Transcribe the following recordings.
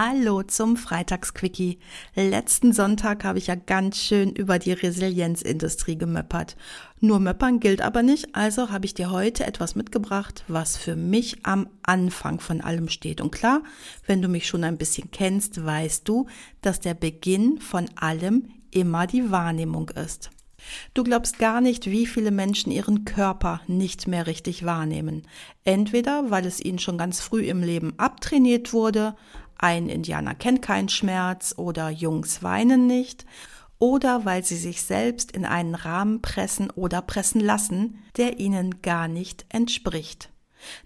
Hallo zum Freitagsquickie. Letzten Sonntag habe ich ja ganz schön über die Resilienzindustrie gemöppert. Nur möppern gilt aber nicht, also habe ich dir heute etwas mitgebracht, was für mich am Anfang von allem steht. Und klar, wenn du mich schon ein bisschen kennst, weißt du, dass der Beginn von allem immer die Wahrnehmung ist. Du glaubst gar nicht, wie viele Menschen ihren Körper nicht mehr richtig wahrnehmen. Entweder weil es ihnen schon ganz früh im Leben abtrainiert wurde, ein Indianer kennt keinen Schmerz oder Jungs weinen nicht oder weil sie sich selbst in einen Rahmen pressen oder pressen lassen, der ihnen gar nicht entspricht.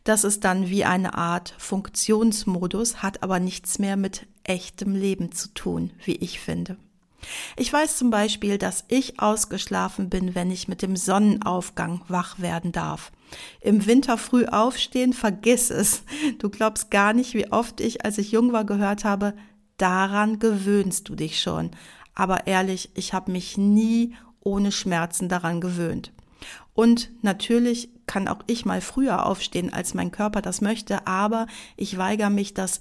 Das ist dann wie eine Art Funktionsmodus, hat aber nichts mehr mit echtem Leben zu tun, wie ich finde. Ich weiß zum Beispiel, dass ich ausgeschlafen bin, wenn ich mit dem Sonnenaufgang wach werden darf. Im Winter früh aufstehen, vergiss es. Du glaubst gar nicht, wie oft ich, als ich jung war, gehört habe, daran gewöhnst du dich schon. Aber ehrlich, ich habe mich nie ohne Schmerzen daran gewöhnt. Und natürlich kann auch ich mal früher aufstehen, als mein Körper das möchte, aber ich weigere mich, das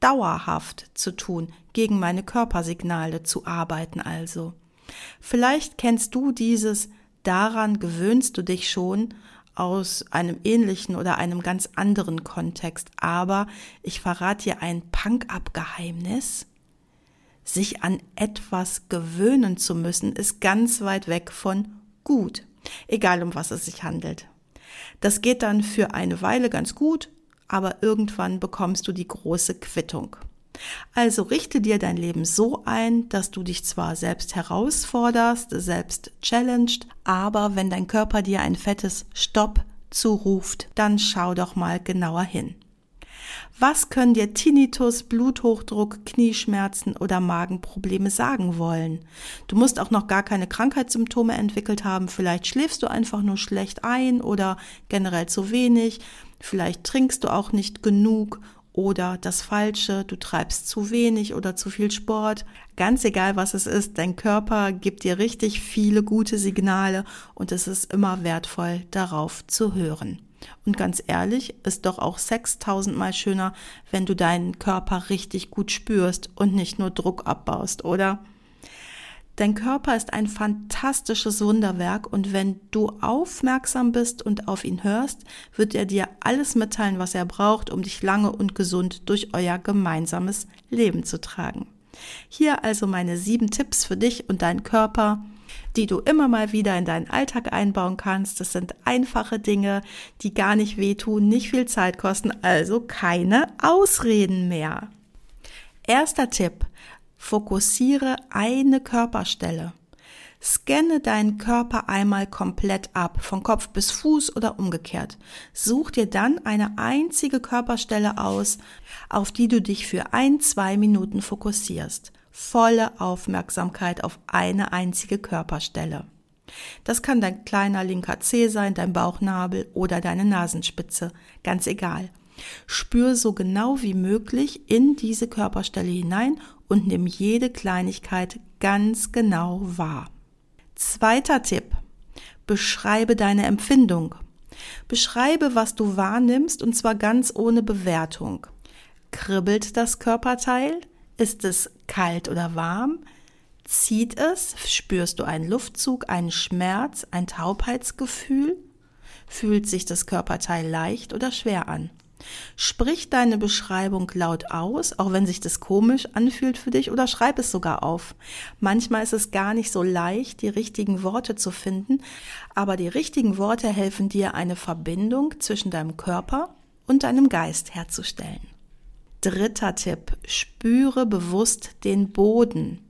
dauerhaft zu tun, gegen meine Körpersignale zu arbeiten also. Vielleicht kennst du dieses, daran gewöhnst du dich schon aus einem ähnlichen oder einem ganz anderen Kontext, aber ich verrate dir ein Punk-up-Geheimnis. Sich an etwas gewöhnen zu müssen, ist ganz weit weg von gut, egal um was es sich handelt. Das geht dann für eine Weile ganz gut, aber irgendwann bekommst du die große Quittung. Also richte dir dein Leben so ein, dass du dich zwar selbst herausforderst, selbst challenged, aber wenn dein Körper dir ein fettes Stopp zuruft, dann schau doch mal genauer hin. Was können dir Tinnitus, Bluthochdruck, Knieschmerzen oder Magenprobleme sagen wollen? Du musst auch noch gar keine Krankheitssymptome entwickelt haben, vielleicht schläfst du einfach nur schlecht ein oder generell zu wenig, vielleicht trinkst du auch nicht genug oder das Falsche, du treibst zu wenig oder zu viel Sport. Ganz egal, was es ist, dein Körper gibt dir richtig viele gute Signale und es ist immer wertvoll, darauf zu hören. Und ganz ehrlich, ist doch auch Sex tausendmal schöner, wenn du deinen Körper richtig gut spürst und nicht nur Druck abbaust, oder? Dein Körper ist ein fantastisches Wunderwerk und wenn du aufmerksam bist und auf ihn hörst, wird er dir alles mitteilen, was er braucht, um dich lange und gesund durch euer gemeinsames Leben zu tragen. Hier also meine sieben Tipps für dich und deinen Körper, die du immer mal wieder in deinen Alltag einbauen kannst. Das sind einfache Dinge, die gar nicht wehtun, nicht viel Zeit kosten, also keine Ausreden mehr. Erster Tipp. Fokussiere eine Körperstelle. Scanne deinen Körper einmal komplett ab, von Kopf bis Fuß oder umgekehrt. Such dir dann eine einzige Körperstelle aus, auf die du dich für ein, zwei Minuten fokussierst. Volle Aufmerksamkeit auf eine einzige Körperstelle. Das kann dein kleiner linker Zeh sein, dein Bauchnabel oder deine Nasenspitze, ganz egal. Spür so genau wie möglich in diese Körperstelle hinein und nimm jede Kleinigkeit ganz genau wahr. Zweiter Tipp. Beschreibe deine Empfindung. Beschreibe, was du wahrnimmst und zwar ganz ohne Bewertung. Kribbelt das Körperteil? Ist es kalt oder warm? Zieht es? Spürst du einen Luftzug, einen Schmerz, ein Taubheitsgefühl? Fühlt sich das Körperteil leicht oder schwer an? Sprich deine Beschreibung laut aus, auch wenn sich das komisch anfühlt für dich, oder schreib es sogar auf. Manchmal ist es gar nicht so leicht, die richtigen Worte zu finden, aber die richtigen Worte helfen dir, eine Verbindung zwischen deinem Körper und deinem Geist herzustellen. Dritter Tipp, spüre bewusst den Boden.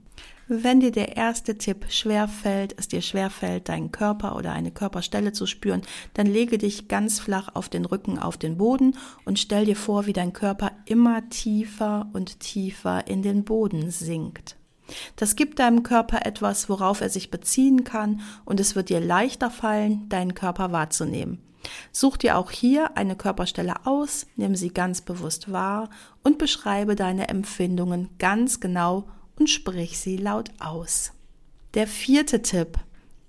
Wenn dir der erste Tipp schwer fällt, es dir schwer fällt, deinen Körper oder eine Körperstelle zu spüren, dann lege dich ganz flach auf den Rücken auf den Boden und stell dir vor, wie dein Körper immer tiefer und tiefer in den Boden sinkt. Das gibt deinem Körper etwas, worauf er sich beziehen kann und es wird dir leichter fallen, deinen Körper wahrzunehmen. Such dir auch hier eine Körperstelle aus, nimm sie ganz bewusst wahr und beschreibe deine Empfindungen ganz genau und sprich sie laut aus. Der vierte Tipp.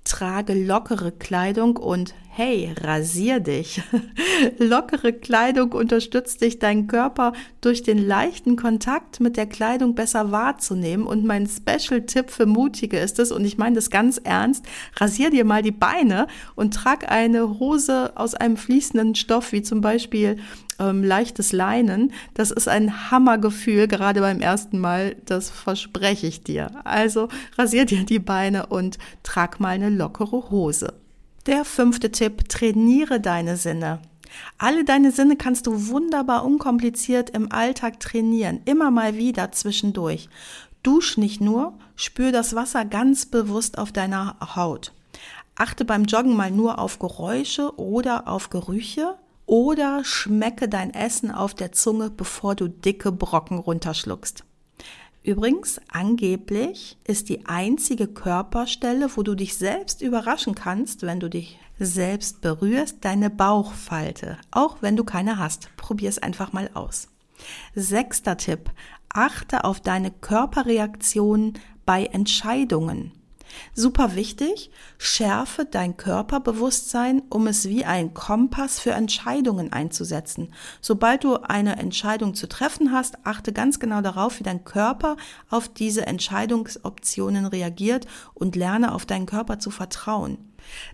Trage lockere Kleidung und hey, rasier dich. lockere Kleidung unterstützt dich, deinen Körper durch den leichten Kontakt mit der Kleidung besser wahrzunehmen. Und mein Special-Tipp für Mutige ist es, und ich meine das ganz ernst, rasier dir mal die Beine und trag eine Hose aus einem fließenden Stoff, wie zum Beispiel ähm, leichtes Leinen. Das ist ein Hammergefühl, gerade beim ersten Mal. Das verspreche ich dir. Also rasier dir die Beine und trag mal eine lockere Hose. Der fünfte Tipp, trainiere deine Sinne. Alle deine Sinne kannst du wunderbar unkompliziert im Alltag trainieren, immer mal wieder zwischendurch. Dusch nicht nur, spür das Wasser ganz bewusst auf deiner Haut. Achte beim Joggen mal nur auf Geräusche oder auf Gerüche oder schmecke dein Essen auf der Zunge, bevor du dicke Brocken runterschluckst. Übrigens, angeblich ist die einzige Körperstelle, wo du dich selbst überraschen kannst, wenn du dich selbst berührst, deine Bauchfalte, auch wenn du keine hast. Probier es einfach mal aus. Sechster Tipp. Achte auf deine Körperreaktionen bei Entscheidungen. Super wichtig, schärfe dein Körperbewusstsein, um es wie ein Kompass für Entscheidungen einzusetzen. Sobald du eine Entscheidung zu treffen hast, achte ganz genau darauf, wie dein Körper auf diese Entscheidungsoptionen reagiert und lerne auf deinen Körper zu vertrauen.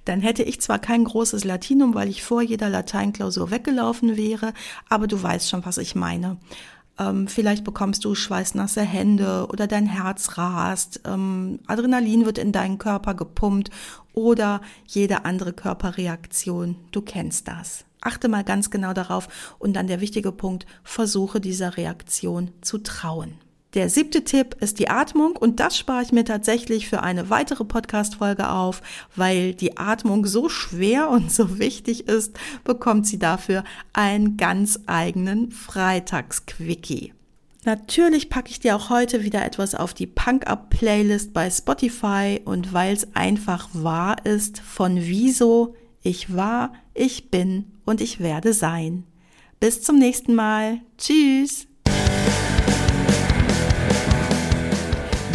Dann hätte ich zwar kein großes Latinum, weil ich vor jeder Lateinklausur weggelaufen wäre, aber du weißt schon, was ich meine. Ähm, vielleicht bekommst du schweißnasse Hände oder dein Herz rast. Ähm, Adrenalin wird in deinen Körper gepumpt oder jede andere Körperreaktion. Du kennst das. Achte mal ganz genau darauf und dann der wichtige Punkt, versuche dieser Reaktion zu trauen. Der siebte Tipp ist die Atmung und das spare ich mir tatsächlich für eine weitere Podcast-Folge auf, weil die Atmung so schwer und so wichtig ist, bekommt sie dafür einen ganz eigenen Freitagsquickie. Natürlich packe ich dir auch heute wieder etwas auf die Punk-Up-Playlist bei Spotify und weil es einfach wahr ist von Wieso, ich war, ich bin und ich werde sein. Bis zum nächsten Mal. Tschüss.